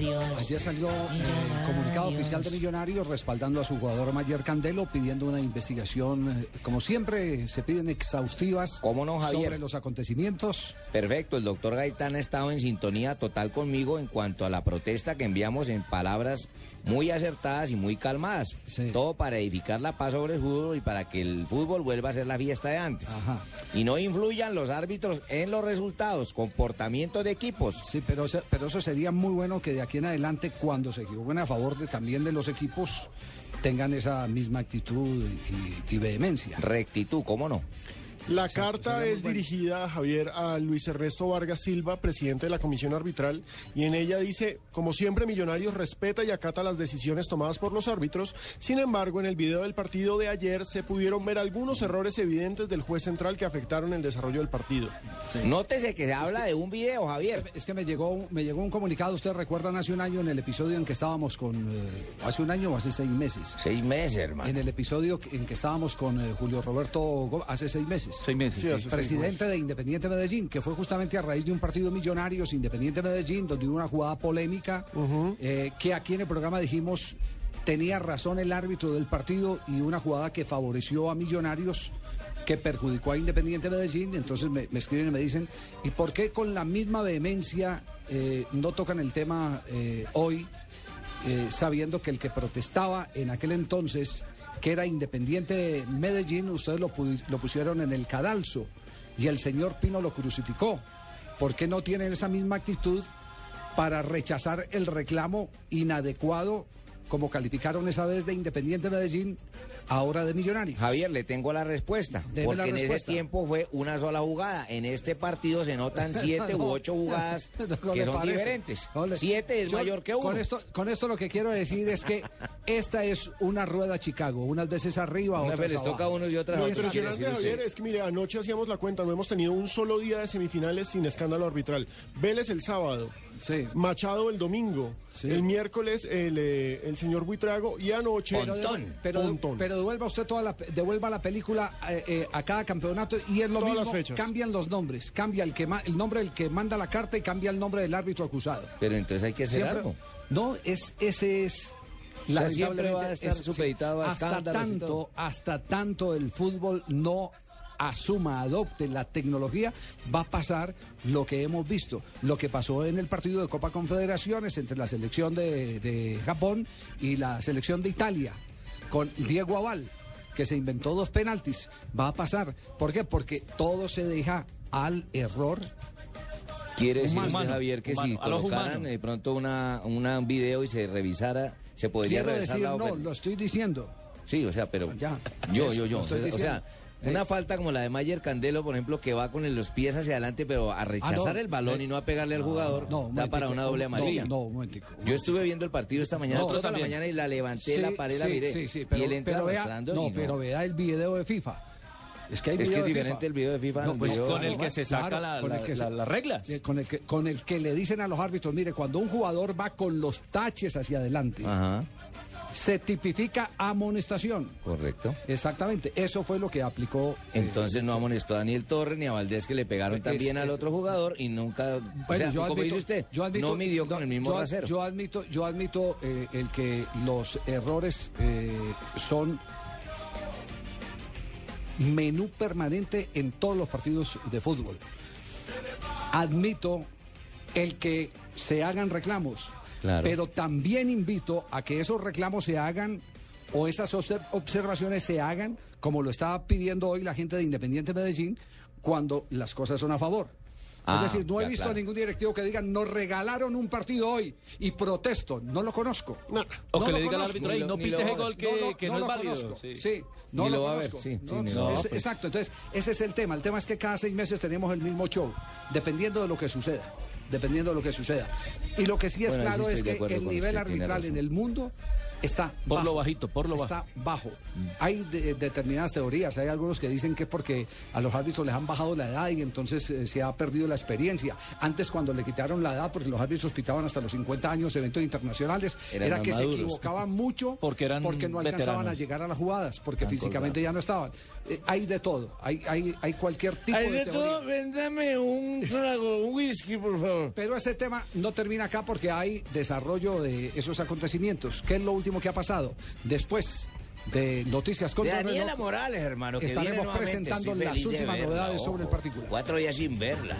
Millonarios. Ayer salió eh, el comunicado oficial de Millonarios respaldando a su jugador Mayer Candelo, pidiendo una investigación, eh, como siempre, se piden exhaustivas ¿Cómo no, Javier? sobre los acontecimientos. Perfecto, el doctor Gaitán ha estado en sintonía total conmigo en cuanto a la protesta que enviamos en palabras muy acertadas y muy calmadas. Sí. Todo para edificar la paz sobre el fútbol y para que el fútbol vuelva a ser la fiesta de antes. Ajá. Y no influyan los árbitros en los resultados, comportamientos de equipos. Sí, pero, pero eso sería muy bueno que de aquí en adelante, cuando se equivoquen a favor de, también de los equipos, tengan esa misma actitud y vehemencia. Rectitud, ¿cómo no? La carta es dirigida, Javier, a Luis Ernesto Vargas Silva, presidente de la Comisión Arbitral, y en ella dice, como siempre, Millonarios respeta y acata las decisiones tomadas por los árbitros. Sin embargo, en el video del partido de ayer se pudieron ver algunos errores evidentes del juez central que afectaron el desarrollo del partido. Nótese que se habla de un video, Javier. Es que me llegó, me llegó un comunicado, ustedes recuerdan hace un año en el episodio en que estábamos con, eh, hace un año o hace seis meses. Seis meses, hermano. En el episodio en que estábamos con eh, Julio Roberto hace seis meses. Seis meses. Sí, sí. hace seis presidente de Independiente Medellín, que fue justamente a raíz de un partido Millonarios, Independiente Medellín, donde hubo una jugada polémica, eh, que aquí en el programa dijimos tenía razón el árbitro del partido y una jugada que favoreció a Millonarios que perjudicó a Independiente Medellín, entonces me, me escriben y me dicen, ¿y por qué con la misma vehemencia eh, no tocan el tema eh, hoy, eh, sabiendo que el que protestaba en aquel entonces, que era Independiente Medellín, ustedes lo, lo pusieron en el cadalso y el señor Pino lo crucificó? ¿Por qué no tienen esa misma actitud para rechazar el reclamo inadecuado, como calificaron esa vez de Independiente Medellín, ahora de Millonarios? Javier, le tengo la respuesta. Deme porque la en ese tiempo fue una sola jugada. En este partido se notan siete u ocho jugadas No que son parece. diferentes. Siete es Yo, mayor que uno. Con esto, con esto lo que quiero decir es que esta es una rueda Chicago, unas veces arriba, Una otras vez les toca a abajo. unos y otras quiere impresionante, decir usted. Javier, es que mire, anoche hacíamos la cuenta, no hemos tenido un solo día de semifinales sin escándalo arbitral. Vélez el sábado, Sí. Machado el domingo, Sí. el miércoles el, eh, el señor Buitrago y anoche... Pero, Pontón. pero, Pontón. pero devuelva usted toda la, devuelva la película eh, eh, a cada campeonato y es lo Todas las mismo. fechas. Cambian los nombres, cambia el que ma- el nombre del que manda la carta y cambia el nombre del árbitro acusado. Pero entonces hay que hacer Siempre- algo. No, es ese es. Sea, siempre lamentablemente, va a estar supeditado a hasta tanto, hasta tanto el fútbol no asuma, adopte la tecnología, va a pasar lo que hemos visto, lo que pasó en el partido de Copa Confederaciones entre la selección de, de Japón y la selección de Italia, con Diego Aval, que se inventó dos penaltis. Va a pasar. ¿Por qué? Porque todo se deja al error Quiere decir Humano. usted, Javier, que si Humano, colocaran de pronto una, una- un video y se revisara, se podría Quiero revisar decir, la no, lo estoy diciendo. Sí, o sea, pero Ya. yo, yo, yo. estoy o sea, diciendo. una Eh. falta como la de Mayer Candelo, por ejemplo, que va con los pies hacia adelante, pero a rechazar el balón Eh, y no a pegarle al jugador, No, un da para momentico, una doble no, amarilla. No, un momentico. Yo estuve viendo el partido esta mañana, No, toda la mañana, y la levanté, Sí, la paré, la sí, miré. sí, sí, pero, y él entra pero vea, no, y pero vea el video de FIFA. Es que hay Es que es diferente el video de FIFA No, pues, video- Con el que se saca claro, la- con el la- que la- se- las reglas. eh, Con el, que, con el que le dicen a los árbitros, mire, cuando un jugador va con los taches hacia adelante, Ajá, se tipifica amonestación. correcto. Exactamente, eso fue lo que aplicó. eh, Entonces no amonestó a Daniel Torres ni a Valdés que le pegaron Es- también al otro jugador y nunca, o Bueno, sea, yo como admito- dice usted, yo admito- no midió con el mismo yo, rasero. Yo admito, yo admito eh, el que los errores eh, son menú permanente en todos los partidos de fútbol. Admito el que se hagan reclamos, Claro. pero también invito a que esos reclamos se hagan o esas obser- observaciones se hagan como lo estaba pidiendo hoy la gente de Independiente Medellín cuando las cosas son a favor. Ah, es decir, no he visto claro. a ningún directivo que diga, nos regalaron un partido hoy y protesto. No lo conozco. No. O No que lo le diga al conozco. árbitro, "Ey, no lo- ese gol que, lo- que no, lo es válido. conozco. Sí. Sí, no Ni lo, lo va a ver, conozco. sí, sí, No, ni lo no, va a es- ver. Exacto, entonces ese es el tema. El tema es que cada seis meses tenemos el mismo show, dependiendo de lo que suceda. Dependiendo de lo que suceda. Y lo que sí es Bueno, ahí sí claro es que el nivel arbitral en el mundo está Por bajo. lo bajito, por lo Está bajo. Hay de- determinadas teorías. Hay algunos que dicen que es porque a los árbitros les han bajado la edad y entonces eh, se ha perdido la experiencia. Antes, cuando le quitaron la edad, porque los árbitros pitaban hasta los 50 años eventos internacionales, Eran era que se equivocaban mucho Porque eran no alcanzaban veteranos. a llegar a las jugadas, porque Tan físicamente ya no estaban. Eh, hay de todo. Hay, hay, hay cualquier tipo Hay de, de teoría. todo, véndame un trago, un whisky, por favor. Pero ese tema no termina acá porque hay desarrollo de esos acontecimientos. ¿Qué es lo último que ha pasado? Después de Noticias con De Don Daniela Reloj, Morales, hermano, que estaremos presentando las últimas verla, novedades sobre el particular. Cuatro días sin verla.